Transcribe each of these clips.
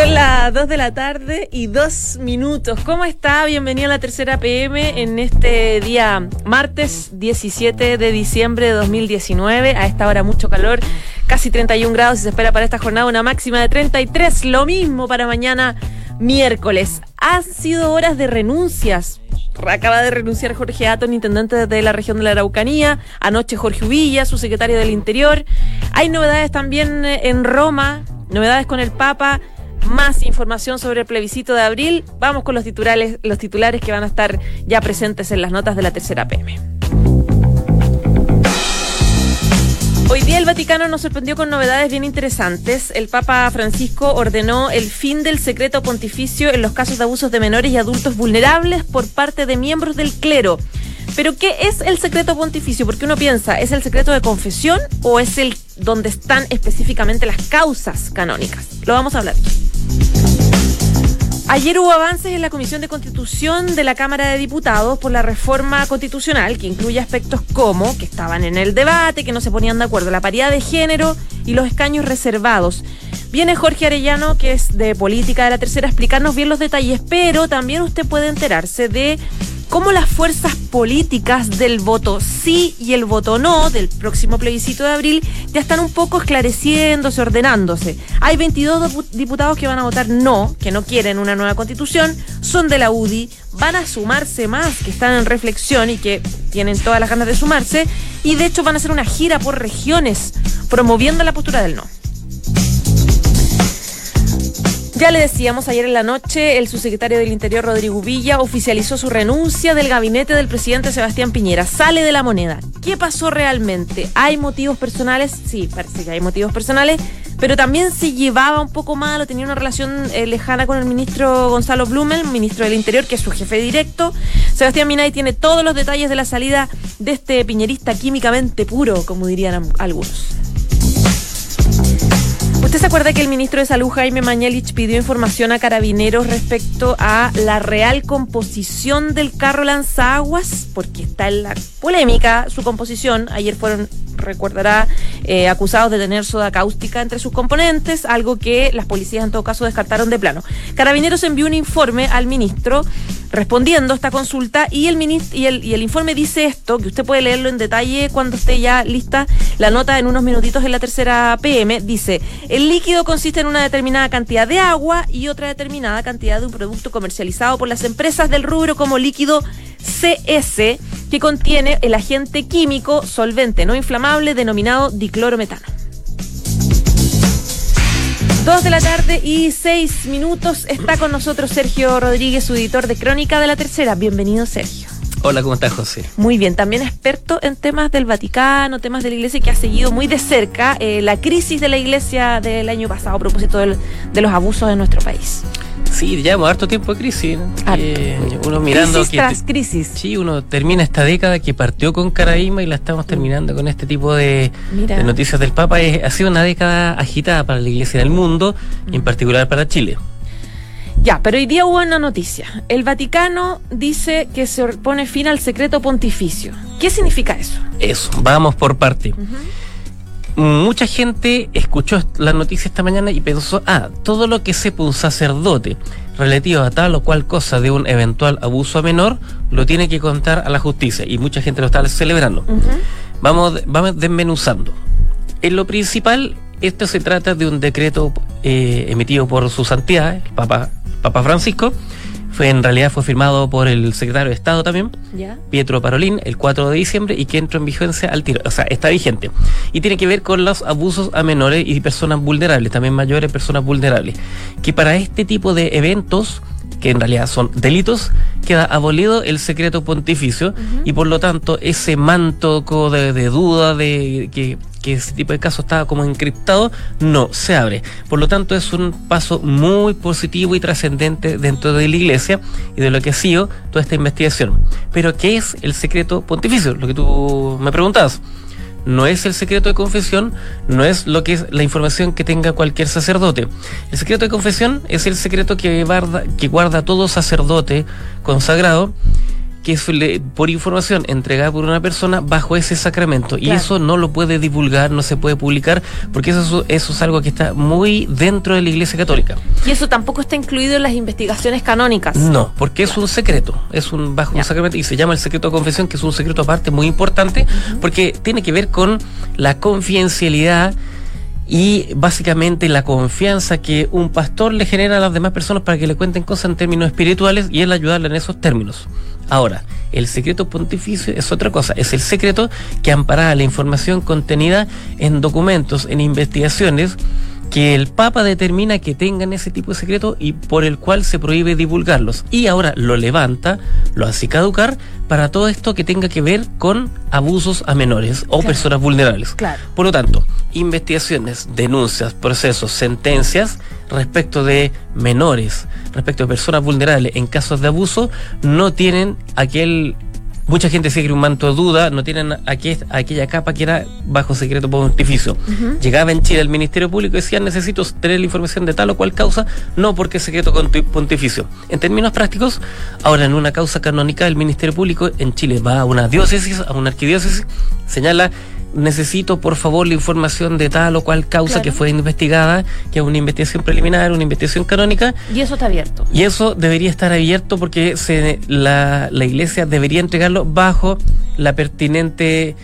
Son las 2 de la tarde y 2 minutos. ¿Cómo está? Bienvenido a la tercera PM en este día martes 17 de diciembre de 2019. A esta hora mucho calor, casi 31 grados y se espera para esta jornada una máxima de 33. Lo mismo para mañana miércoles. Han sido horas de renuncias. Acaba de renunciar Jorge Aton, intendente de la región de la Araucanía. Anoche Jorge Uvilla, su secretario del Interior. Hay novedades también en Roma, novedades con el Papa más información sobre el plebiscito de abril. Vamos con los titulares, los titulares que van a estar ya presentes en las notas de la tercera PM. Hoy día el Vaticano nos sorprendió con novedades bien interesantes. El Papa Francisco ordenó el fin del secreto pontificio en los casos de abusos de menores y adultos vulnerables por parte de miembros del clero. Pero ¿qué es el secreto pontificio? Porque uno piensa, ¿es el secreto de confesión o es el donde están específicamente las causas canónicas? Lo vamos a hablar. Ayer hubo avances en la Comisión de Constitución de la Cámara de Diputados por la reforma constitucional que incluye aspectos como que estaban en el debate, que no se ponían de acuerdo, la paridad de género y los escaños reservados. Viene Jorge Arellano, que es de política de la tercera, a explicarnos bien los detalles, pero también usted puede enterarse de cómo las fuerzas políticas del voto sí y el voto no del próximo plebiscito de abril ya están un poco esclareciéndose, ordenándose. Hay 22 diputados que van a votar no, que no quieren una nueva constitución, son de la UDI, van a sumarse más, que están en reflexión y que tienen todas las ganas de sumarse, y de hecho van a hacer una gira por regiones promoviendo la postura del no. Ya le decíamos ayer en la noche, el subsecretario del Interior, Rodrigo Villa, oficializó su renuncia del gabinete del presidente Sebastián Piñera. Sale de la moneda. ¿Qué pasó realmente? ¿Hay motivos personales? Sí, parece que hay motivos personales, pero también se llevaba un poco malo, tenía una relación eh, lejana con el ministro Gonzalo Blumel, ministro del Interior, que es su jefe directo. Sebastián Minay tiene todos los detalles de la salida de este piñerista químicamente puro, como dirían algunos. ¿Usted se acuerda que el ministro de Salud, Jaime Mañalich, pidió información a carabineros respecto a la real composición del carro lanzaguas? Porque está en la polémica su composición. Ayer fueron, recordará, eh, acusados de tener soda cáustica entre sus componentes, algo que las policías en todo caso descartaron de plano. Carabineros envió un informe al ministro respondiendo esta consulta y el, y, el, y el informe dice esto, que usted puede leerlo en detalle cuando esté ya lista la nota en unos minutitos en la tercera PM, dice, el líquido consiste en una determinada cantidad de agua y otra determinada cantidad de un producto comercializado por las empresas del rubro como líquido CS, que contiene el agente químico solvente no inflamable denominado diclorometano. Dos de la tarde y seis minutos. Está con nosotros Sergio Rodríguez, su editor de Crónica de la Tercera. Bienvenido, Sergio. Hola, ¿cómo estás, José? Muy bien, también experto en temas del Vaticano, temas de la Iglesia, que ha seguido muy de cerca eh, la crisis de la Iglesia del año pasado a propósito de los abusos en nuestro país. Sí, llevamos harto tiempo de crisis. Eh, uno mirando crisis tras crisis. Sí, uno termina esta década que partió con Caraíma y la estamos terminando con este tipo de, noticias del Papa. ha sido una década agitada para la Iglesia del mundo y en particular para Chile. Ya, pero hoy día hubo una noticia. El Vaticano dice que se pone fin al secreto pontificio. ¿Qué significa eso? Eso, vamos por parte mucha gente escuchó la noticia esta mañana y pensó, ah, todo lo que sepa un sacerdote relativo a tal o cual cosa de un eventual abuso a menor, lo tiene que contar a la justicia. Y mucha gente lo está celebrando. vamos, vamos desmenuzando. En lo principal, esto se trata de un decreto eh, emitido por su santidad, el Papa, Papa Francisco, fue en realidad fue firmado por el secretario de Estado también, Pietro Parolín, el 4 de diciembre y que entró en vigencia al tiro, o sea, está vigente. Y tiene que ver con los abusos a menores y personas vulnerables, también mayores personas vulnerables, que para este tipo de eventos que en realidad son delitos, queda abolido el secreto pontificio y por lo tanto ese manto de, de duda de que que ese tipo de caso estaba como encriptado, no, se abre. Por lo tanto, es un paso muy positivo y trascendente dentro de la iglesia y de lo que ha sido toda esta investigación. Pero, ¿qué es el secreto pontificio? Lo que tú me preguntabas no es el secreto de confesión, no es lo que es la información que tenga cualquier sacerdote. El secreto de confesión es el secreto que guarda, que guarda todo sacerdote consagrado que es por información entregada por una persona bajo ese sacramento. Y eso no lo puede divulgar, no se puede publicar, porque eso, eso es algo que está muy dentro de la Iglesia Católica. Y eso tampoco está incluido en las investigaciones canónicas. No, porque es un secreto, es un bajo un sacramento y se llama el secreto de confesión, que es un secreto aparte muy importante, porque tiene que ver con la confidencialidad y básicamente la confianza que un pastor le genera a las demás personas para que le cuenten cosas en términos espirituales y él ayudarle en esos términos. Ahora, el secreto pontificio es otra cosa, es el secreto que ampara la información contenida en documentos, en investigaciones, que el Papa determina que tengan ese tipo de secreto y por el cual se prohíbe divulgarlos. Y ahora lo levanta, lo hace caducar para todo esto que tenga que ver con abusos a menores o personas vulnerables. Claro. Por lo tanto, investigaciones, denuncias, procesos, sentencias respecto de menores, respecto de personas vulnerables en casos de abuso, no tienen aquel mucha gente sigue un manto de duda, no tienen aquella capa que era bajo secreto pontificio. Llegaba en Chile el Ministerio Público y decía necesito tener la información de tal o cual causa, no porque es secreto pontificio. En términos prácticos, ahora en una causa canónica el Ministerio Público en Chile va a una diócesis, a una arquidiócesis, señala necesito por favor la información de tal o cual causa que fue investigada, que es una investigación preliminar, una investigación canónica. Y eso está abierto. Y eso debería estar abierto porque se, la, la iglesia debería entregarlo bajo la pertinente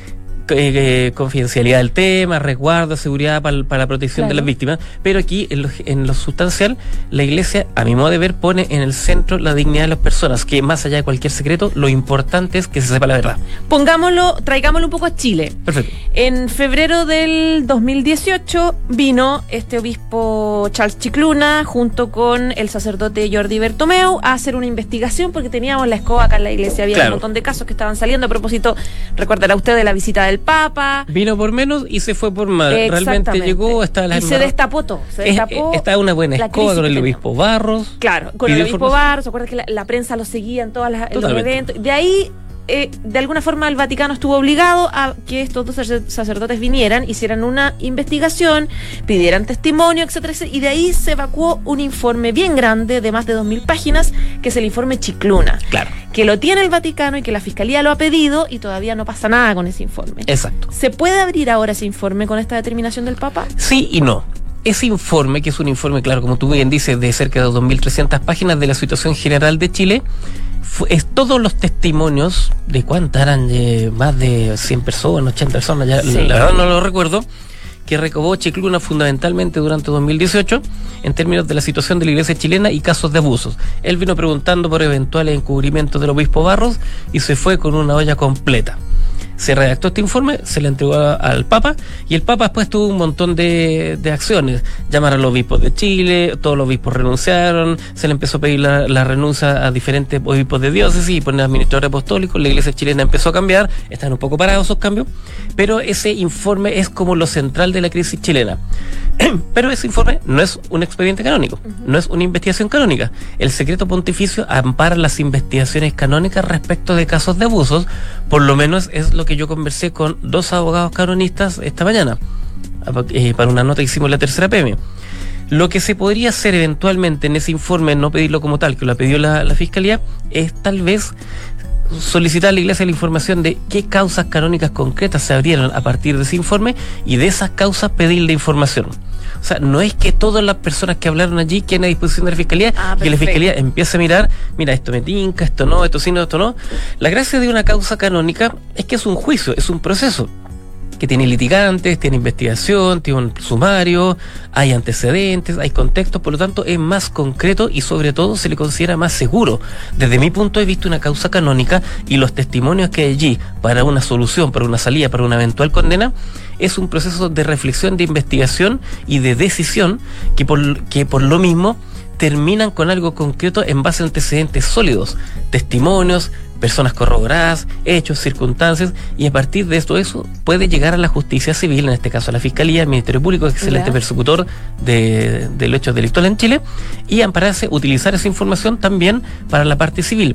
eh, confidencialidad del tema, resguardo, seguridad para, la protección de las víctimas, pero aquí en lo, en lo, sustancial la Iglesia, a mi modo de ver, pone en el centro la dignidad de las personas, que más allá de cualquier secreto, lo importante es que se sepa la verdad. Pongámoslo, traigámoslo un poco a Chile. Perfecto. En febrero del 2018 vino este obispo Charles Chicluna junto con el sacerdote Jordi Bertomeu a hacer una investigación porque teníamos la escoba acá en la iglesia, había un montón de casos que estaban saliendo a propósito, recordará usted de la visita del Papa. Vino por menos y se fue por más. Realmente llegó hasta la Y se destapó todo. Se destapó. está una buena escoba con el obispo Barros. Claro, con el obispo Barros. ¿Se acuerda que la, prensa lo seguía en todos los eventos? De ahí eh, de alguna forma el Vaticano estuvo obligado a que estos dos sacerdotes vinieran, hicieran una investigación, pidieran testimonio, etcétera, y de ahí se evacuó un informe bien grande de más de 2.000 páginas, que es el informe Chicluna. Claro. Que lo tiene el Vaticano y que la Fiscalía lo ha pedido y todavía no pasa nada con ese informe. Exacto. ¿Se puede abrir ahora ese informe con esta determinación del Papa? Sí y no ese informe, que es un informe, claro, como tú bien dices, de cerca de 2.300 páginas de la situación general de Chile, es todos los testimonios de cuántas eran de más de 100 personas, 80 personas, ya la verdad no lo recuerdo, que recabó Chicluna fundamentalmente durante 2018 en términos de la situación de la iglesia chilena y casos de abusos. Él vino preguntando por eventuales encubrimientos del obispo Barros y se fue con una olla completa se redactó este informe, se le entregó al Papa y el Papa después tuvo un montón de, acciones. Llamar a los obispos de Chile, todos los obispos renunciaron, se le empezó a pedir la, renuncia a diferentes obispos de diócesis y poner administradores apostólicos, la iglesia chilena empezó a cambiar, están un poco parados esos cambios, pero ese informe es como lo central de la crisis chilena. pero ese informe no es un expediente canónico, no es una investigación canónica. El secreto pontificio ampara las investigaciones canónicas respecto de casos de abusos, por lo menos es lo que yo conversé con dos abogados canonistas esta mañana, eh, para una nota que hicimos en la tercera PM. Lo que se podría hacer eventualmente en ese informe, no pedirlo como tal, que lo pidió la, la Fiscalía, es tal vez solicitar a la Iglesia la información de qué causas canónicas concretas se abrieron a partir de ese informe y de esas causas pedirle información. O sea, no es que todas las personas que hablaron allí queden a disposición de la Fiscalía ah, y que la Fiscalía empiece a mirar, mira, esto me tinca, esto no, esto sí, no, esto no. La gracia de una causa canónica es que es un juicio, es un proceso que tiene litigantes, tiene investigación, tiene un sumario, hay antecedentes, hay contextos, por lo tanto es más concreto y sobre todo se le considera más seguro. Desde mi punto de vista, una causa canónica y los testimonios que hay allí para una solución, para una salida, para una eventual condena, es un proceso de reflexión, de investigación y de decisión que por, que por lo mismo terminan con algo concreto en base a antecedentes sólidos, testimonios, personas corroboradas, hechos, circunstancias, y a partir de esto eso puede llegar a la justicia civil, en este caso a la Fiscalía, al Ministerio Público, que es el ente persecutor de, de los hechos delictuales en Chile, y ampararse, utilizar esa información también para la parte civil.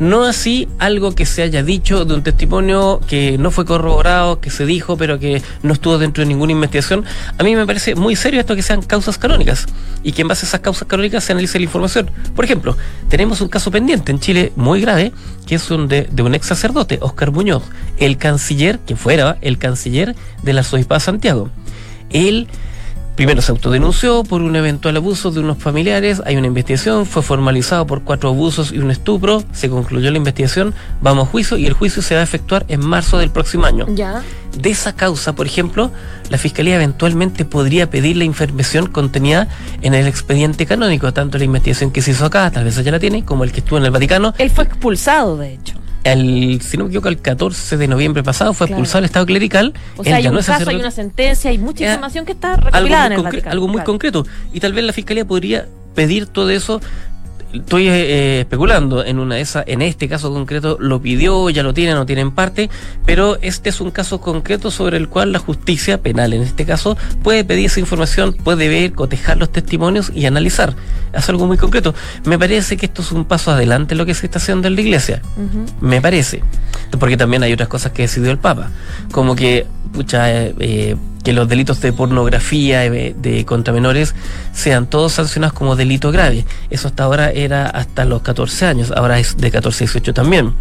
No así algo que se haya dicho de un testimonio que no fue corroborado, que se dijo, pero que no estuvo dentro de ninguna investigación. A mí me parece muy serio esto que sean causas canónicas y que en base a esas causas canónicas se analice la información. Por ejemplo, tenemos un caso pendiente en Chile muy grave, que es de un ex sacerdote, Oscar Muñoz, el canciller, que fuera el canciller de la SOIPA Santiago. Él Primero se autodenunció por un eventual abuso de unos familiares, hay una investigación, fue formalizado por cuatro abusos y un estupro, se concluyó la investigación, vamos a juicio y el juicio se va a efectuar en marzo del próximo año. Ya. De esa causa, por ejemplo, la Fiscalía eventualmente podría pedir la información contenida en el expediente canónico, tanto la investigación que se hizo acá, tal vez ella la tiene, como el que estuvo en el Vaticano. Él fue expulsado, de hecho. El, si no me equivoco, el 14 de noviembre pasado fue Claro. expulsado el Estado clerical. O sea, hay un caso, hay una sentencia, hay mucha información que está recopilada en el Vaticano. algo muy claro. concreto. Y tal vez la fiscalía podría pedir todo eso. Estoy eh, especulando en una de esas, en este caso concreto lo pidió, ya lo tiene, no tiene en parte, pero este es un caso concreto sobre el cual la justicia penal, en este caso, puede pedir esa información, puede ver, cotejar los testimonios y analizar. Es algo muy concreto. Me parece que esto es un paso adelante en lo que se está haciendo en la iglesia. Me parece. Porque también hay otras cosas que decidió el Papa. Como que, pucha, eh, eh, que los delitos de pornografía eh, de contra menores sean todos sancionados como delito grave. Eso hasta ahora era hasta los 14 años, ahora es de 14 a 18 también.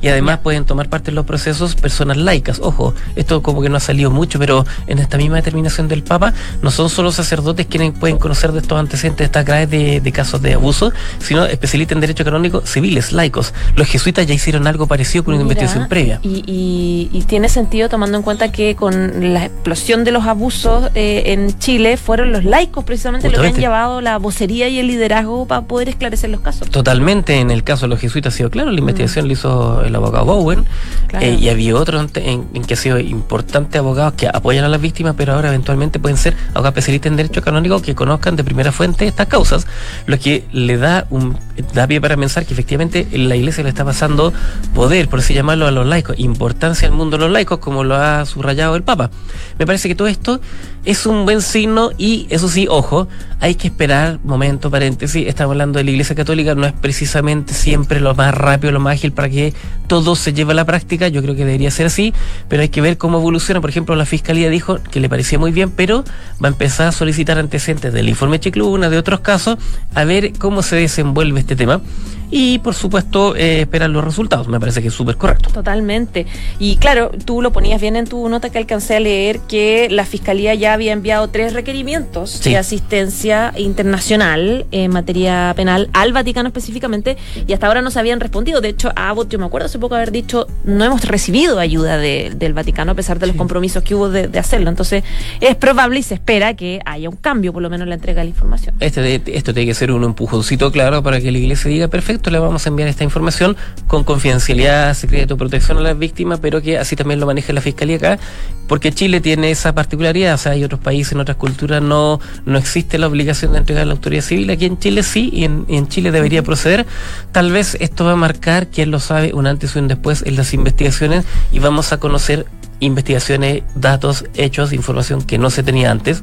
Y además pueden tomar parte en los procesos personas laicas. Ojo, esto como que no ha salido mucho, pero en esta misma determinación del Papa no son solo sacerdotes quienes pueden conocer de estos antecedentes, de estas graves de, de casos de abuso, sino especialistas en derecho canónico civiles, laicos. Los jesuitas ya hicieron algo parecido con una Mira, investigación previa. Y, y- y tiene sentido tomando en cuenta que con la explosión de los abusos eh, en Chile fueron los laicos precisamente los que han Justamente. llevado la vocería y el liderazgo para poder esclarecer los casos. Totalmente, en el caso de los jesuitas ha sido claro, la investigación la hizo el abogado Bowen, Claro. eh, y había otros en, en- que ha sido importantes abogados que apoyan a las víctimas, pero ahora eventualmente pueden ser abogados especialistas en derecho canónico que conozcan de primera fuente estas causas, lo que le da un da pie para pensar que efectivamente la iglesia le está pasando poder, por así llamarlo, a los laicos, importancia al mundo de los laicos, como lo ha subrayado el Papa. Me parece que todo esto es un buen signo y eso sí, ojo, hay que esperar, momento, paréntesis, estamos hablando de la Iglesia Católica, no es precisamente siempre lo más rápido, lo más ágil para que todo se lleve a la práctica, yo creo que debería ser así, pero hay que ver cómo evoluciona. Por ejemplo, la Fiscalía dijo que le parecía muy bien, pero va a empezar a solicitar antecedentes del informe Chicluna, de otros casos, a ver cómo se desenvuelve este tema y, por supuesto, eh, esperar los resultados. Me parece que es súper correcto. Totalmente. Y claro, tú lo ponías bien en tu nota que alcancé a leer que la Fiscalía ya había enviado tres requerimientos Sí. de asistencia internacional en materia penal al Vaticano específicamente y hasta ahora no se habían respondido. De hecho, Abbott, yo me acuerdo hace poco haber dicho, no hemos recibido ayuda de- del Vaticano a pesar de los compromisos que hubo de, de hacerlo. Entonces, es probable y se espera que haya un cambio, por lo menos en la entrega de la información. Este, esto tiene que ser un empujoncito claro para que la iglesia diga, perfecto, le vamos a enviar esta información con confidencialidad, secreto, protección a las víctimas, pero que así también lo maneje la fiscalía acá, porque Chile tiene esa particularidad, o sea, hay otros países, en otras culturas no, no existe la obligación de entregar a la autoridad civil, aquí en Chile sí, y en, y en Chile debería proceder. Tal vez esto va a marcar, quién lo sabe, un antes y un después en las investigaciones y vamos a conocer investigaciones, datos, hechos, información que no se tenía antes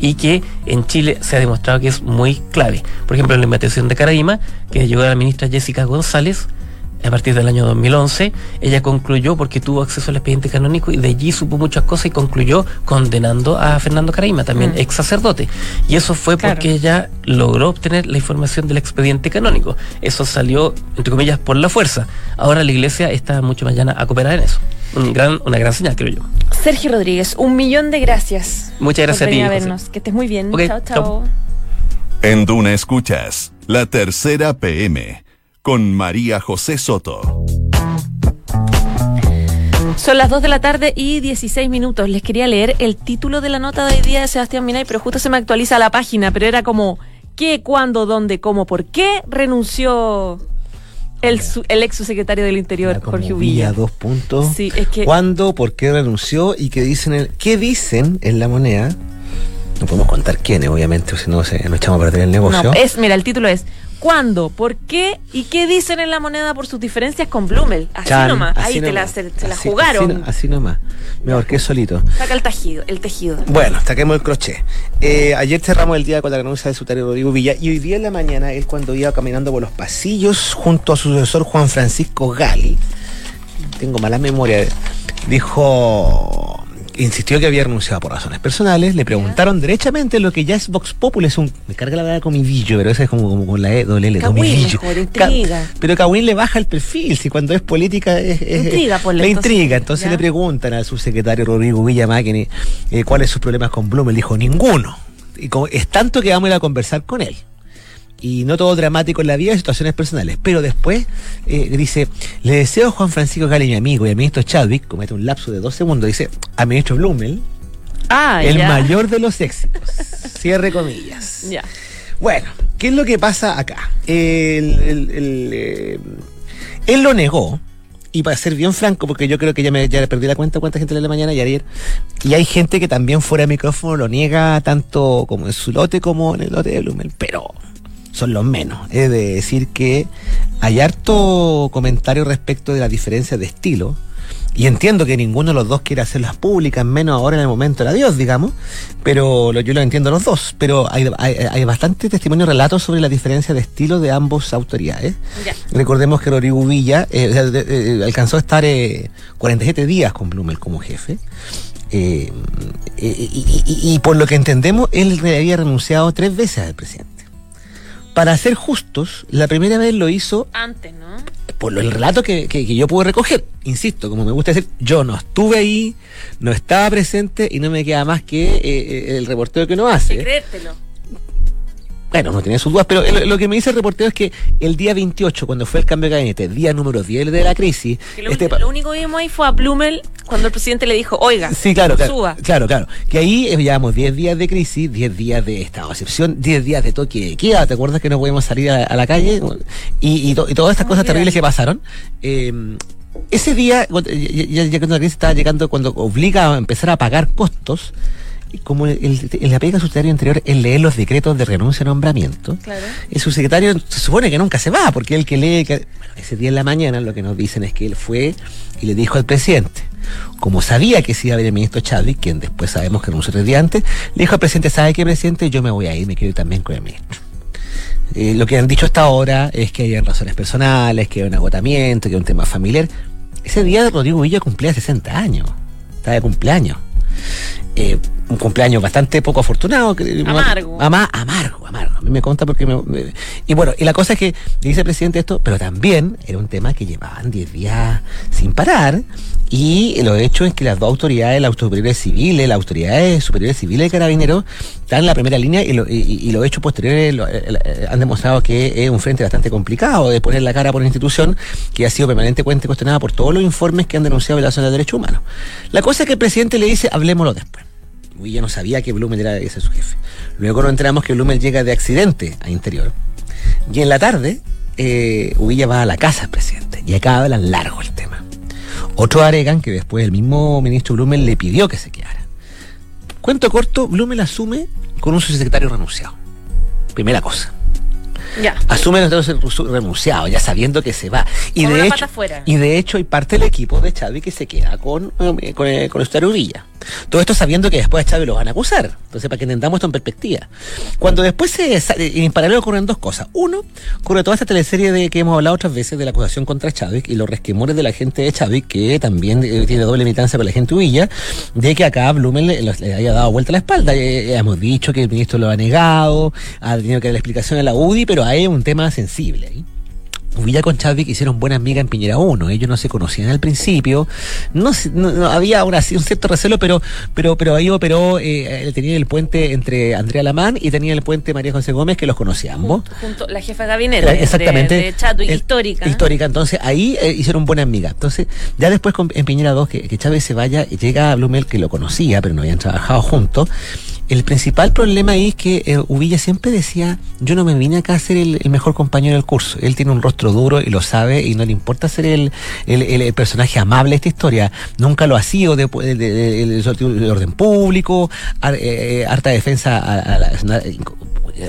y que en Chile se ha demostrado que es muy clave. Por ejemplo, en la investigación de Caraima, que llegó a la ministra Jessica González, a partir del año 2011, ella concluyó porque tuvo acceso al expediente canónico y de allí supo muchas cosas y concluyó condenando a Fernando Caraima, también Mm. ex sacerdote. Y eso fue Claro. porque ella logró obtener la información del expediente canónico. Eso salió, entre comillas, por la fuerza. Ahora la iglesia está mucho más llana a cooperar en eso. Un gran, una gran señal, creo yo. Sergio Rodríguez, un millón de gracias. Muchas gracias por a ti. venir a José. vernos. Que estés muy bien. Ok, chao, chao. chao. En Duna Escuchas, la tercera PM, con María José Soto. Son las 2 de la tarde y 16 minutos. Les quería leer el título de la nota de hoy día de Sebastián Minay, pero justo se me actualiza la página, pero era como ¿qué, cuándo, dónde, cómo, por qué renunció el, su- el ex subsecretario del Interior, Jorge Uvilla? dos puntos. Sí, es que ¿Cuándo? ¿Por qué renunció? ¿Y qué dicen, en- qué dicen en la moneda? No podemos contar quiénes, obviamente, si no nos echamos a perder el negocio. no, es, mira, el título es ¿Cuándo? ¿Por qué? ¿Y qué dicen en la moneda por sus diferencias con Blumel? Así Chan, nomás. así Ahí te la, se, se la Así- jugaron. Así, así nomás. Me ahorqué solito. Saca el tejido. El tejido. Bueno, saquemos el crochet. Eh, ayer cerramos el día con la renuncia de Sutario Rodrigo Villa y hoy día en la mañana, él cuando iba caminando por los pasillos junto a su sucesor Juan Francisco Gali, tengo mala memoria, dijo, insistió que había renunciado por razones personales, le preguntaron derechamente lo que ya es Vox Populi, es un, me carga la verdad comidillo, pero ese es como, como con la E, doble L, intriga. pero Cagüín le baja el perfil, si cuando es política es... es- Intriga, La entonces. intriga, entonces Ya. le preguntan al subsecretario Rodrigo Villamáquini eh, cuáles sus problemas con Blum. Él dijo, ninguno. Y como, es tanto que vamos a ir a conversar con él. Y no todo dramático en la vida, situaciones personales. Pero después eh, dice, le deseo a Juan Francisco Gali, mi amigo, y al ministro Chadwick, comete un lapso de dos segundos, dice, al ministro Blumel, Ah, el ya. mayor de los éxitos. Cierre comillas. Ya. Bueno, ¿qué es lo que pasa acá? El- el- el, eh, él lo negó, y para ser bien franco, porque yo creo que ya me ya perdí la cuenta cuánta gente lee la mañana y ayer, y hay gente que también fuera de micrófono lo niega tanto como en su lote como en el lote de Blumel, pero son los menos. Es de decir que hay harto comentario respecto de la diferencia de estilo. Y entiendo que ninguno de los dos quiere hacerlas públicas, menos ahora en el momento del adiós, digamos, pero lo- yo lo entiendo los dos. Pero hay, hay, hay bastante testimonio relatos sobre la diferencia de estilo de ambos autoridades. Ya. Recordemos que Rodrigo Villa eh, de- eh, alcanzó a estar eh, 47 días con Blumel como jefe. Eh, eh, y, y- y por lo que entendemos, él había renunciado tres veces al presidente. Para ser justos, la primera vez lo hizo Antes, ¿no? por lo- el relato que, que- que yo pude recoger. Insisto, como me gusta decir, yo no estuve ahí, no estaba presente y no me queda más que eh, eh, el reporteo que uno hace. creértelo. Bueno, no tenía sus dudas, pero lo, lo que me dice el reporteo es que el día 28, cuando fue el cambio de gabinete, día número 10 de la crisis, Que lo, este lo único que vimos ahí fue a Blumel cuando el presidente le dijo, oiga, Sí, claro, claro. suba. Claro, claro. Que ahí eh, llevamos 10 días de crisis, 10 días de estado de excepción, 10 días de toque de queda. ¿Te acuerdas que no podíamos salir a, a la calle? Y, y to- y todas estas cosas terribles que pasaron. eh, ese día, ya, ya- ya cuando la crisis estaba llegando, cuando obliga a empezar a pagar costos, como el, el, la pega subsecretario anterior es leer los decretos de renuncia y nombramiento, Claro. el subsecretario se supone que nunca se va, porque el que lee. que- bueno, ese día en la mañana lo que nos dicen es que él fue y le dijo al presidente, como sabía que se iba a ver el ministro Chadwick, quien después sabemos que renunció tres días antes, le dijo al presidente: ¿Sabe qué, presidente? Yo me voy a ir, me quiero ir también con el ministro. Eh, lo que han dicho hasta ahora es que hay razones personales, que hay un agotamiento, que hay un tema familiar. Ese día Rodrigo Villa cumplía 60 años, estaba de cumpleaños. Eh, un cumpleaños bastante poco afortunado. que- Amargo. Ama- amargo, amargo. A mí me consta porque me, me- Y bueno, y la cosa es que dice el presidente esto, pero también era un tema que llevaban 10 días sin parar. Y lo hecho es que las dos autoridades, las autoridades civiles, las autoridades superiores civiles de carabineros, están en la primera línea y, lo, y, y los hechos posteriores lo- eh, eh, han demostrado que es un frente bastante complicado de poner la cara por una institución que ha sido permanentemente cuestionada por todos los informes que han denunciado violaciones de derechos humanos. La cosa es que el presidente le dice, hablemoslo después. Uy, ya no sabía que Blumel era ese su jefe. Luego nos enteramos que Blumel llega de accidente a interior. Y en la tarde, eh, va a la casa del presidente. Y acá hablan largo el tema. Otros alegan que después el mismo ministro Blumel le pidió que se quedara. Cuento corto, Blumel asume con un subsecretario renunciado. Primera cosa. Ya. Asume entonces el renunciado, ya sabiendo que se va. Y Con de hecho, y de hecho hay parte del equipo de Xavi que se queda con, eh, con, eh, con Eustario Villa. Todo esto sabiendo que después a Xavi lo van a acusar. Entonces, para que entendamos esto en perspectiva. Cuando después se sa- en paralelo ocurren dos cosas. Uno, ocurre toda esta teleserie de que hemos hablado otras veces de la acusación contra Chávez y los resquemores de la gente de Chávez, que también eh, tiene doble militancia con la gente Villa, de que acá Blumen le, le haya dado vuelta la espalda. Eh, eh, hemos dicho que el ministro lo ha negado, ha tenido que dar la explicación a la UDI, pero hay un tema sensible ahí. Villa con Chadwick hicieron buena amiga en Piñera 1. Ellos no se conocían al principio. No, no- no, había una, un cierto recelo, pero, pero, pero ahí operó, eh, tenía el puente entre Andrea Lamán y tenía el puente María José Gómez, que los conocía ambos. Junto, junto- la jefa de gabinete. Exactamente. De, de Chadwick, El- histórica. Histórica. Entonces ahí eh, hicieron buena amiga. Entonces, ya después con- en Piñera 2, que, que Chávez se vaya, y llega a Blumel, que lo conocía, pero no habían trabajado juntos. El principal problema ahí es que eh, Uvilla siempre decía, yo no me vine acá a ser el, mejor compañero del curso. Él tiene un rostro duro y lo sabe y no le importa ser el, el, personaje amable de esta historia. Nunca lo ha sido de- de- de- orden público, ar- eh, harta defensa a, a la-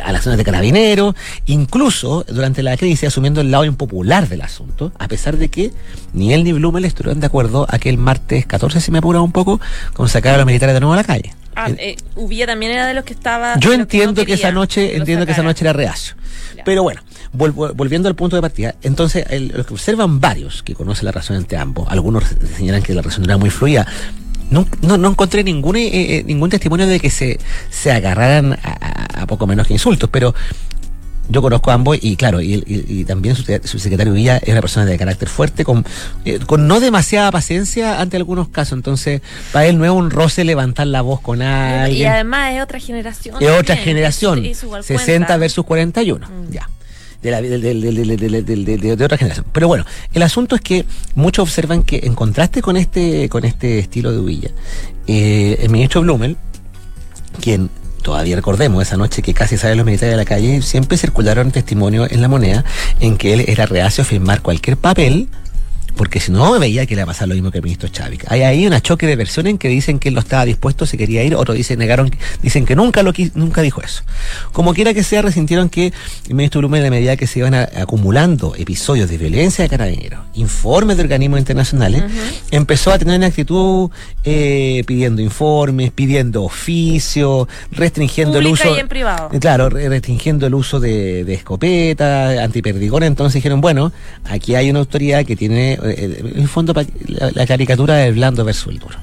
a las zonas de carabineros, incluso durante la crisis asumiendo el lado impopular del asunto, a pesar de que ni él ni Blumel estuvieron de acuerdo aquel martes 14, si me apura un poco, con sacar a los militares de nuevo a la calle. Ah, eh, también era de los que estaba. Yo los que entiendo que, esa noche, entiendo que esa noche era reacio. Ya. Pero bueno, vol- volviendo al punto de partida, entonces el- lo que observan varios que conocen la razón entre ambos, algunos señalan que la razón era muy fluida. No, no, no encontré ningún, eh, eh, ningún testimonio de que se, se agarraran a, poco menos que insultos, pero yo conozco a ambos y claro, y, y- y también su, su secretario Villa es una persona de carácter fuerte, con, eh, con no demasiada paciencia ante algunos casos. Entonces, para él no es un roce levantar la voz con alguien. Y además es otra generación. Es otra generación. Eso igual 60 cuenta. versus 41. Mm. Ya. De, la- de- de otra generación. Pero bueno, el asunto es que muchos observan que en contraste con este, con este estilo de Uvilla, eh, el ministro Blumel, quien todavía recordemos esa noche que casi salen los militares de la calle, siempre circularon testimonios en la moneda en que él era reacio a firmar cualquier papel porque si no veía que le iba a pasar lo mismo que el ministro Chávez. Hay ahí una choque de versiones en que dicen que él no estaba dispuesto, se quería ir, otros dicen, negaron, dicen que nunca lo nunca dijo eso. Como quiera que sea, resintieron que el ministro Blumen, a medida que se iban a- acumulando episodios de violencia de carabineros, informes de organismos internacionales, empezó a tener una actitud eh, pidiendo informes, pidiendo oficio, restringiendo el uso. y en privado. Eh, Claro, re- restringiendo el uso de, de escopeta, antiperdigones. Entonces dijeron, bueno, aquí hay una autoridad que tiene, en el fondo, la, la caricatura del blando versus el duro.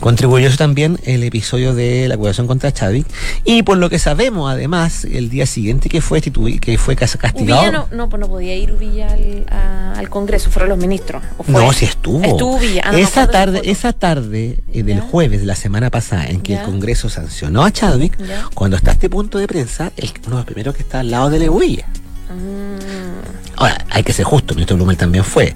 Contribuyó eso también el episodio de la acusación contra Chávez. Y por lo que sabemos, además, el día siguiente que fue que fue cas- castigado. Uvilla no, no, pues no podía ir Uvilla al, a- al Congreso, fueron los ministros. ¿o fue? No, sí estuvo. Estuvo Uvilla. Ah, no esa tarde, esa tarde eh, del Ya. jueves de la semana pasada, en que Ya. el Congreso sancionó a Chadwick, Ya. cuando está este punto de prensa, el, uno de los primeros que está al lado de Leguilla. Mm, Ahora, hay que ser justo, el ministro Blumel también fue.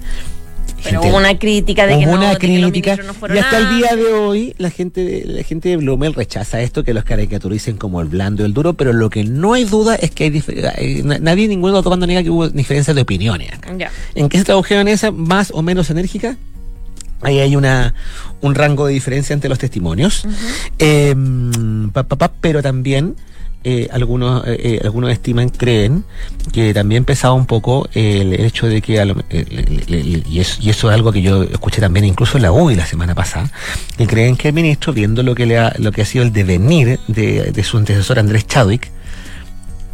pero hubo una crítica de que hubo no, una que crítica no y hasta el día de hoy la gente de, la gente de Blumel rechaza esto que los caricaturicen como el blando y el duro, pero lo que no hay duda es que hay, hay- na- nadie ninguno bandos niega que hubo diferencias de opiniones. ¿En qué se tradujeron esas más o menos enérgicas? Ahí hay una, un rango de diferencia entre los testimonios. Eh, pa, pa, pa, pero también eh, algunos, eh, eh, algunos estiman, creen que también pesaba un poco el, hecho de que, lo- eh, y, eso, es algo que yo escuché también incluso en la UBI la semana pasada, que creen que el ministro, viendo lo que, le ha, lo que ha sido el devenir de, su antecesor Andrés Chadwick,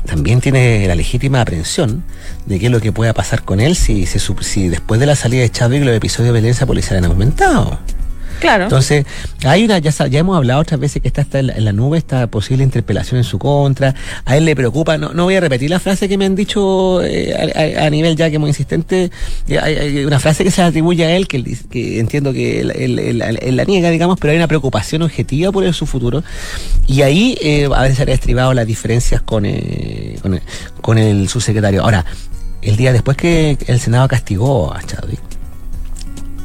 también tiene la legítima aprensión de qué es lo que pueda pasar con él si, sup- si después de la salida de Chadwick los episodios de violencia policial han aumentado. Claro. Entonces, hay una, ya, ya hemos hablado otras veces que está, está en, la, en la nube esta posible interpelación en su contra. A él le preocupa, no, no voy a repetir la frase que me han dicho eh, a, nivel ya que muy insistente. Eh, Hay, una frase que se atribuye a él, que, entiendo que él, la niega, digamos, pero hay una preocupación objetiva por su futuro. Y ahí eh, a veces ha estribado las diferencias con, eh, con, el, con el subsecretario. Ahora, el día después que el Senado castigó a Chadwick,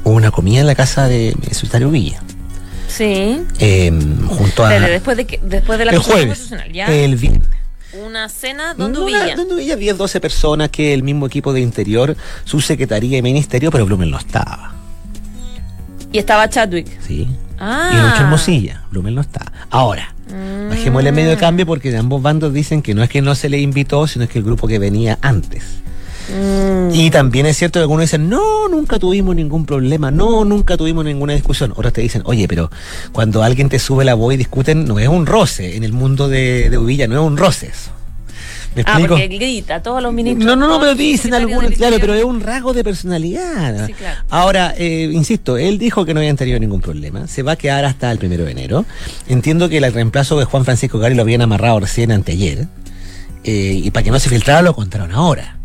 hubo una comida en la casa de mi secretario Villa. sí. eh, junto a Pero después de que después de la el jueves, constitucional, ya. el viernes. Una cena donde Uvilla. donde Villa 10, 12 personas que el mismo equipo de interior, su secretaría y ministerio, pero Blumel no estaba. Y estaba Chadwick. ¿sí? Ah. Y Lucho Hermosilla, Blumel no está. Ahora, Mm. bajémosle medio de cambio porque de ambos bandos dicen que no es que no se le invitó, sino es que el grupo que venía antes. Mm. Y también es cierto que algunos dicen, no, nunca tuvimos ningún problema, no, nunca tuvimos ninguna discusión. Otros te dicen, oye, pero cuando alguien te sube la voz y discuten, no es un roce. En el mundo de, de Uvilla no es un roce eso. ¿Me Ah, porque grita, todos los ministros. No, no, no, pero dicen algunos, claro, pero es un rasgo de personalidad. Sí, claro. Ahora, eh, insisto, él dijo que no habían tenido ningún problema. Se va a quedar hasta el primero de enero. Entiendo que el reemplazo de Juan Francisco Gari lo habían amarrado recién anteayer. Eh, y para que no se filtrara lo contaron ahora.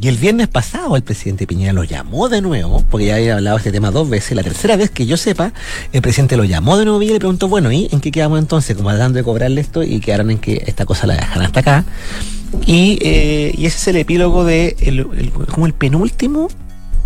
Y el viernes pasado el presidente Piñera lo llamó de nuevo, porque ya había hablado de este tema dos veces. La tercera vez que yo sepa, el presidente lo llamó de nuevo y le preguntó, bueno, ¿y en qué quedamos entonces? Como tratando de cobrarle esto y quedaron en que esta cosa la dejan hasta acá. Y, eh, y ese es el epílogo de el, el- como el penúltimo,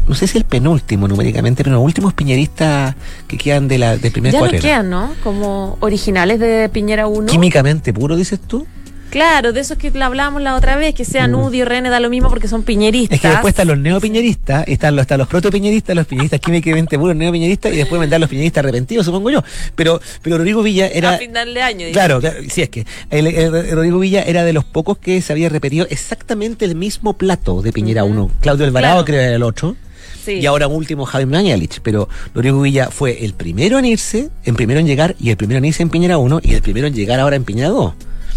no sé si el penúltimo numéricamente, pero los últimos piñeristas que quedan de la del primer Ya no cuatreno. quedan, ¿no? Como originales de Piñera 1. Químicamente puro, dices tú. Claro, de esos que hablábamos la otra vez, que sean Mm. UDI o RN da lo mismo porque son piñeristas. Es que después están los neopiñeristas, están los, están los protopiñeristas, los piñeristas químicamente puros neopiñeristas y después vendrán los piñeristas arrepentidos, supongo yo. Pero, pero Rodrigo Villa era. a final de año. Claro, claro, sí es que el, el- el Rodrigo Villa era de los pocos que se había repetido exactamente el mismo plato de Piñera Ujú. 1. Claudio Alvarado Claro. creo era el otro. Sí. Y ahora último Javier Mañalich. Pero Rodrigo Villa fue el primero en irse, el primero en llegar y el primero en irse en Piñera 1 y el primero en llegar ahora en Piñera 2.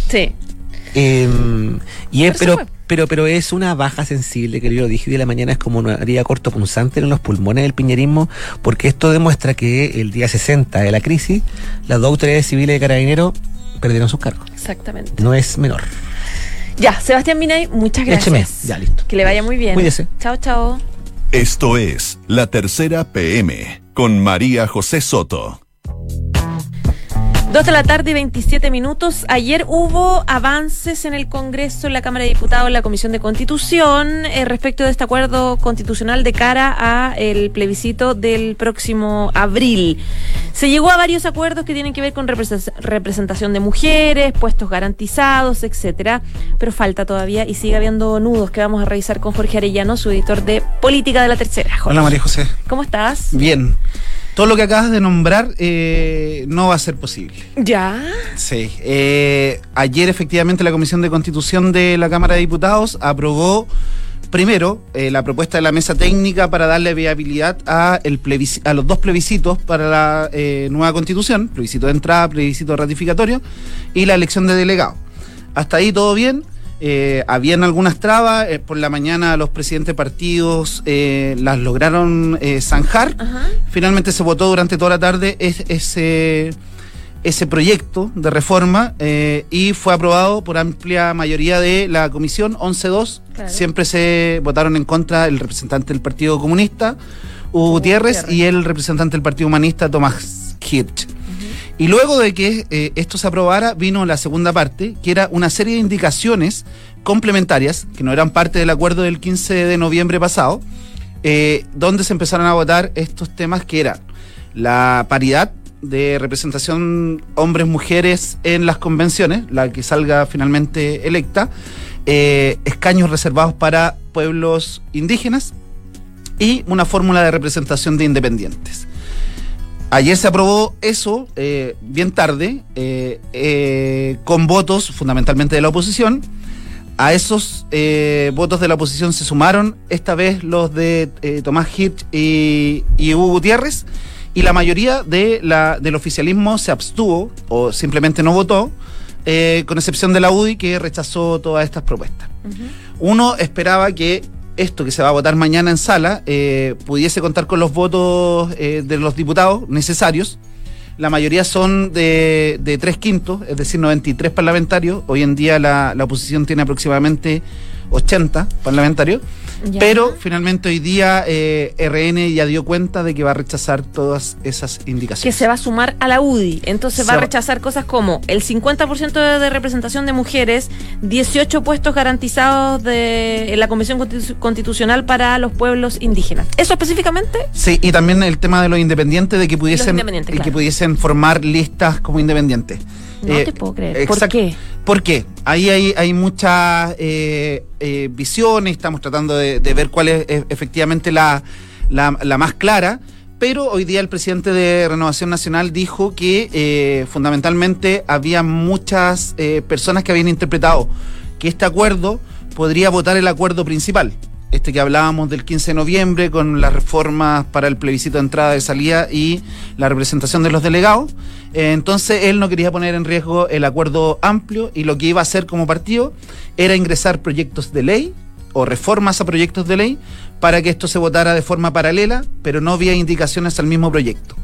Sí. Eh, y es, Pero pero, pero, es una baja sensible, que yo lo dije hoy de la mañana, es como una herida cortopunzante en los pulmones del piñerismo, porque esto demuestra que el día 60 de la crisis, las dos autoridades civiles de Carabineros perdieron sus cargos. Exactamente. No es menor. Ya, Sebastián Minay, muchas gracias. Écheme. Ya, listo. Que le vaya muy bien. Cuídese. Chao, chao. Esto es La Tercera PM con María José Soto. Dos de la tarde y 27 minutos. Ayer hubo avances en el Congreso, en la Cámara de Diputados, en la Comisión de Constitución, eh, respecto de este acuerdo constitucional de cara a el plebiscito del próximo abril. Se llegó a varios acuerdos que tienen que ver con represen- representación de mujeres, puestos garantizados, etcétera, pero falta todavía y sigue habiendo nudos que vamos a revisar con Jorge Arellano, su editor de Política de la Tercera. Jorge, Hola María José. ¿Cómo estás? Bien. Todo lo que acabas de nombrar eh, no va a ser posible. Ya. Sí. Eh, ayer efectivamente la Comisión de Constitución de la Cámara de Diputados aprobó primero eh, la propuesta de la mesa técnica para darle viabilidad a, el a los dos plebiscitos para la eh, nueva constitución, plebiscito de entrada, plebiscito ratificatorio y la elección de delegados. Hasta ahí todo bien. Eh, habían algunas trabas, eh, por la mañana los presidentes de partidos eh, las lograron zanjar. Ajá. Finalmente se votó durante toda la tarde es- ese, ese proyecto de reforma y fue aprobado por amplia mayoría de la comisión, 11-2. Claro. Siempre se votaron en contra el representante del Partido Comunista, Hugo Gutiérrez, Gutiérrez. y el representante del Partido Humanista, Tomás Hirsch. Y luego de que eh, esto se aprobara, vino la segunda parte, que era una serie de indicaciones complementarias, que no eran parte del acuerdo del 15 de noviembre pasado, eh, donde se empezaron a votar estos temas que eran la paridad de representación hombres-mujeres en las convenciones, la que salga finalmente electa, eh, escaños reservados para pueblos indígenas y una fórmula de representación de independientes. Ayer se aprobó eso, eh, bien tarde, eh, eh, con votos fundamentalmente de la oposición. A esos votos de la oposición se sumaron esta vez los de Tomás Hirsch y, y Hugo Gutiérrez, y la mayoría de la, del oficialismo se abstuvo o simplemente no votó, con excepción de la UDI que rechazó todas estas propuestas. Uno esperaba que esto que se va a votar mañana en sala eh, pudiese contar con los votos eh, de los diputados necesarios. La mayoría son de, de tres quintos, es decir, 93 parlamentarios. Hoy en día la, la oposición tiene aproximadamente 80 parlamentarios. Ya. Pero finalmente hoy día eh, RN ya dio cuenta de que va a rechazar todas esas que indicaciones. se va a sumar a la UDI. Entonces Se va a va- rechazar cosas como el 50% de, de representación de mujeres, 18 puestos garantizados de, en la Comisión Constitu- Constitucional para los pueblos indígenas. ¿Eso específicamente? Sí, y también el tema de los independientes, de que pudiesen, y que claro. pudiesen formar listas como independientes. No Eh, te puedo creer. ¿Por qué? ¿Por qué? Ahí hay, muchas eh, eh, visiones, estamos tratando de, ver cuál es efectivamente la, la- más clara, pero hoy día el presidente de Renovación Nacional dijo que eh, fundamentalmente había muchas personas que habían interpretado que este acuerdo podría votar el acuerdo principal. Este que hablábamos del 15 de noviembre con las reformas para el plebiscito de entrada y salida y la representación de los delegados. Eh, entonces él no quería poner en riesgo el acuerdo amplio y lo que iba a hacer como partido era ingresar proyectos de ley o reformas a proyectos de ley para que esto se votara de forma paralela, pero no había indicaciones al mismo proyecto.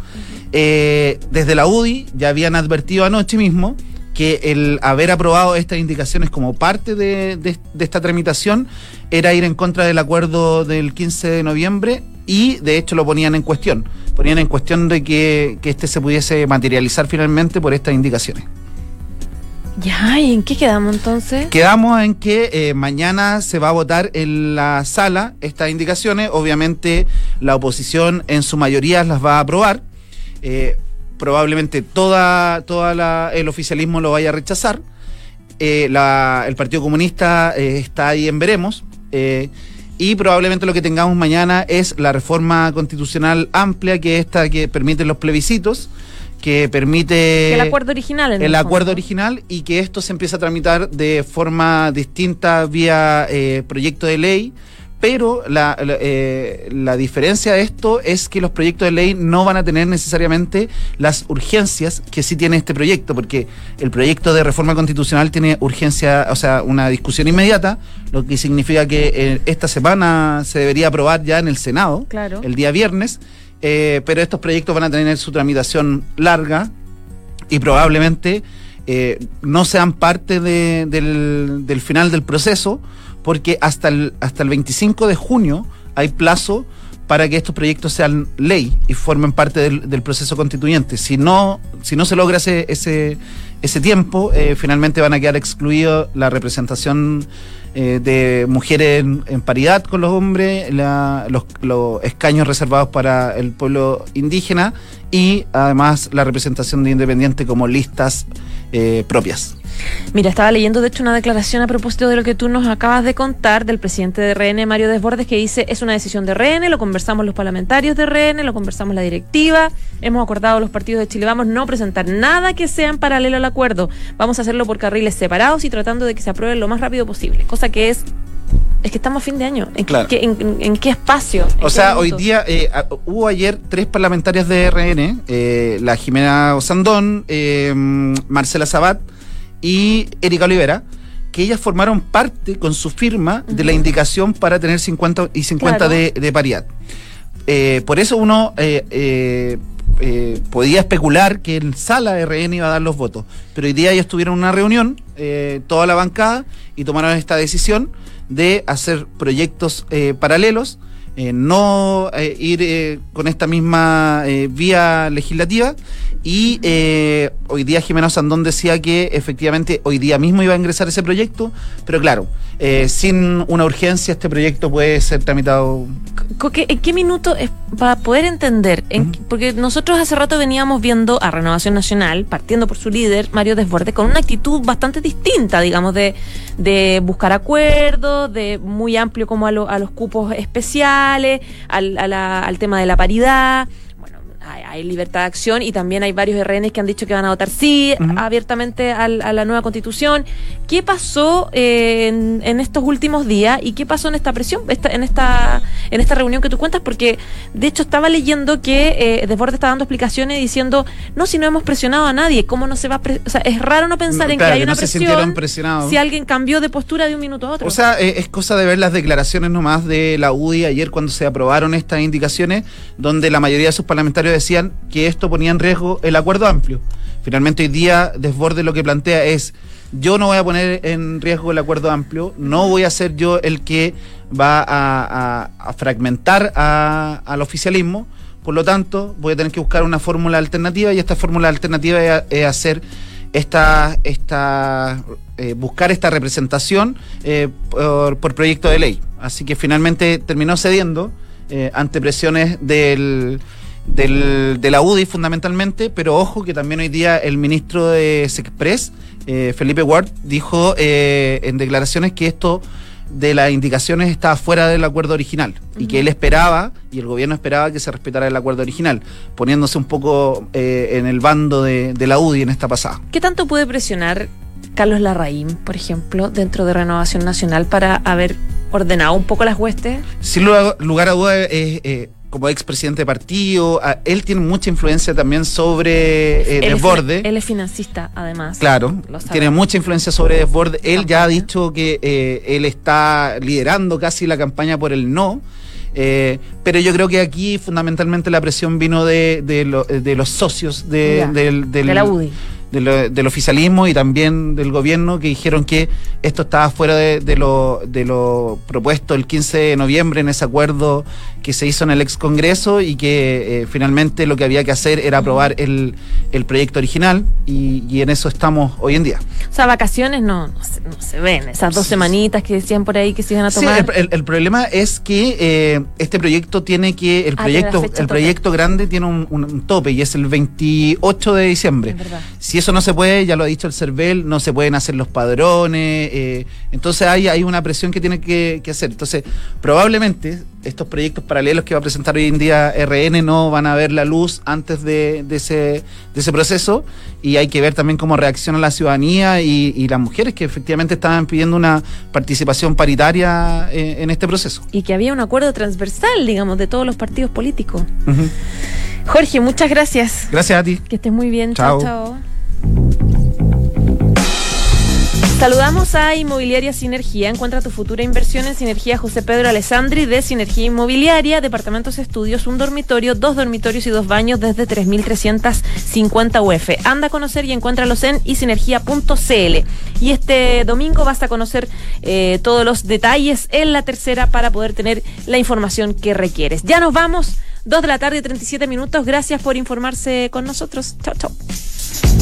Eh, desde la UDI ya habían advertido anoche mismo que el haber aprobado estas indicaciones como parte de, de- de esta tramitación era ir en contra del acuerdo del 15 de noviembre y de hecho lo ponían en cuestión. Ponían en cuestión de que, que este se pudiese materializar finalmente por estas indicaciones. Ya, ¿y en qué quedamos entonces? Quedamos en que eh, mañana se va a votar en la sala estas indicaciones. Obviamente la oposición en su mayoría las va a aprobar. Eh, probablemente toda, toda la- el oficialismo lo vaya a rechazar. eh, la- el Partido Comunista está ahí en veremos. Y probablemente lo que tengamos mañana es la reforma constitucional amplia, que es esta que permite los plebiscitos, que permite el acuerdo original. En el acuerdo original y que esto se empieza a tramitar de forma distinta vía eh, proyecto de ley. Pero la, la, eh, la diferencia de esto es que los proyectos de ley no van a tener necesariamente las urgencias que sí tiene este proyecto, porque el proyecto de reforma constitucional tiene urgencia, o sea, una discusión inmediata, lo que significa que eh, esta semana se debería aprobar ya en el Senado, Claro. el día viernes, eh, pero estos proyectos van a tener su tramitación larga y probablemente eh, no sean parte de- del, del final del proceso, porque hasta el, hasta el 25 de junio hay plazo para que estos proyectos sean ley y formen parte del, proceso constituyente. Si no, si no se logra ese, ese, tiempo, eh, finalmente van a quedar excluidos la representación eh, de mujeres en, paridad con los hombres, los, los escaños reservados para el pueblo indígena y además la representación de independiente como listas eh, propias. Mira, estaba leyendo de hecho una declaración a propósito de lo que tú nos acabas de contar del presidente de RN, Mario Desbordes, que dice, es una decisión de RN, lo conversamos los parlamentarios de RN, lo conversamos la directiva, hemos acordado los partidos de Chile Vamos no presentar nada que sea en paralelo al acuerdo, vamos a hacerlo por carriles separados y tratando de que se apruebe lo más rápido posible, cosa que es... Es que estamos a fin de año. ¿En, Claro. qué, en- qué espacio? ¿En O qué sea, hoy día eh, hubo ayer tres parlamentarias de RN, eh, la Jimena Osandón, eh, Marcela Sabat y Erika Olivera, que ellas formaron parte con su firma de la indicación para tener 50 y 50 Claro. de, de paridad. Eh, por eso uno eh, eh, eh, podía especular que en sala RN iba a dar los votos. Pero hoy día ellos tuvieron una reunión, eh, toda la bancada, y tomaron esta decisión de hacer proyectos eh, paralelos, eh, no eh, ir eh, con esta misma eh, vía legislativa. Y eh, hoy día Jimena Sandón decía que efectivamente hoy día mismo iba a ingresar ese proyecto, pero claro, sin una urgencia este proyecto puede ser tramitado Co- ¿qué- ¿En qué minuto es para poder entender? en qué- porque nosotros hace rato veníamos viendo a Renovación Nacional, partiendo por su líder, Mario Desbordes, con una actitud bastante distinta, digamos, de, de buscar acuerdos, de muy amplio como a, lo- a los cupos especiales, al, al tema de la paridad. Hay, hay libertad de acción y también hay varios RNs que han dicho que van a votar sí abiertamente al- a la nueva constitución. ¿Qué pasó eh, en, en estos últimos días y qué pasó en esta presión, esta- en esta en esta reunión que tú cuentas? Porque de hecho estaba leyendo que eh, Desbordes está dando explicaciones diciendo, no, si no hemos presionado a nadie, ¿cómo no se va a pre-?" O sea, es raro no pensar No, en claro, que hay que una no presión si alguien cambió de postura de un minuto a otro. O sea, eh, es cosa de ver las declaraciones nomás de la UDI ayer cuando se aprobaron estas indicaciones, donde la mayoría de sus parlamentarios decían que esto ponía en riesgo el acuerdo amplio. Finalmente hoy día Desborde lo que plantea es, yo no voy a poner en riesgo el acuerdo amplio, no voy a ser yo el que va a, fragmentar al oficialismo, por lo tanto voy a tener que buscar una fórmula alternativa y esta fórmula alternativa es, hacer esta, esta eh, buscar esta representación eh, por, por proyecto de ley. Así que finalmente terminó cediendo eh, ante presiones del, del- de la UDI fundamentalmente, pero ojo que también hoy día el ministro de Sexpress, eh, Felipe Ward, dijo eh, en declaraciones que esto de las indicaciones estaba fuera del acuerdo original y que él esperaba y el gobierno esperaba que se respetara el acuerdo original, poniéndose un poco eh, en el bando de, de la UDI en esta pasada. ¿Qué tanto puede presionar Carlos Larraín, por ejemplo, dentro de Renovación Nacional para haber ordenado un poco las huestes? Sin lugar, lugar a duda, es, como expresidente de partido, a- él tiene mucha influencia también sobre eh, Él Desborde. Él es financista, además. Claro, tiene mucha influencia sobre Desborde. Él ya ha dicho que eh, él está liderando casi la campaña por el no. eh, pero yo creo que aquí fundamentalmente la presión vino de, de lo- de los socios de, del, del- de la UDI. De lo- del oficialismo y también del gobierno que dijeron que esto estaba fuera de, de lo, de lo propuesto el 15 de noviembre en ese acuerdo que se hizo en el ex Congreso y que eh, finalmente lo que había que hacer era aprobar el, el proyecto original y, y en eso estamos hoy en día. O sea, vacaciones no, no, se, no se ven. Esas dos Sí. semanitas que decían por ahí que se iban a Sí, tomar. el, el- el problema es que eh, este proyecto tiene que, el Ah, proyecto, el tope. proyecto grande tiene un, un- un tope y es el 28 de diciembre. Es verdad. Si eso no se puede, ya lo ha dicho el CERVEL, no se pueden hacer los padrones, eh, entonces hay, hay una presión que tiene que, que hacer. Entonces, probablemente estos proyectos paralelos que va a presentar hoy en día RN no van a ver la luz antes de, de ese, de ese proceso y hay que ver también cómo reacciona la ciudadanía y, y las mujeres que efectivamente estaban pidiendo una participación paritaria en, en este proceso. Y que había un acuerdo transversal, digamos, de todos los partidos políticos. Jorge, muchas gracias. Gracias a ti. Que estés muy bien. Chao, chao. Saludamos a Inmobiliaria Sinergia. Encuentra tu futura inversión en Sinergia José Pedro Alessandri de Sinergia Inmobiliaria, departamentos estudios, un dormitorio, dos dormitorios y dos baños desde 3.350 UF. Anda a conocer y encuéntralos en isinergia.cl. Y este domingo vas a conocer eh, todos los detalles en la tercera para poder tener la información que requieres. Ya nos vamos. 2 de la tarde, 37 minutos. Gracias por informarse con nosotros. Chao, chao. Podcast.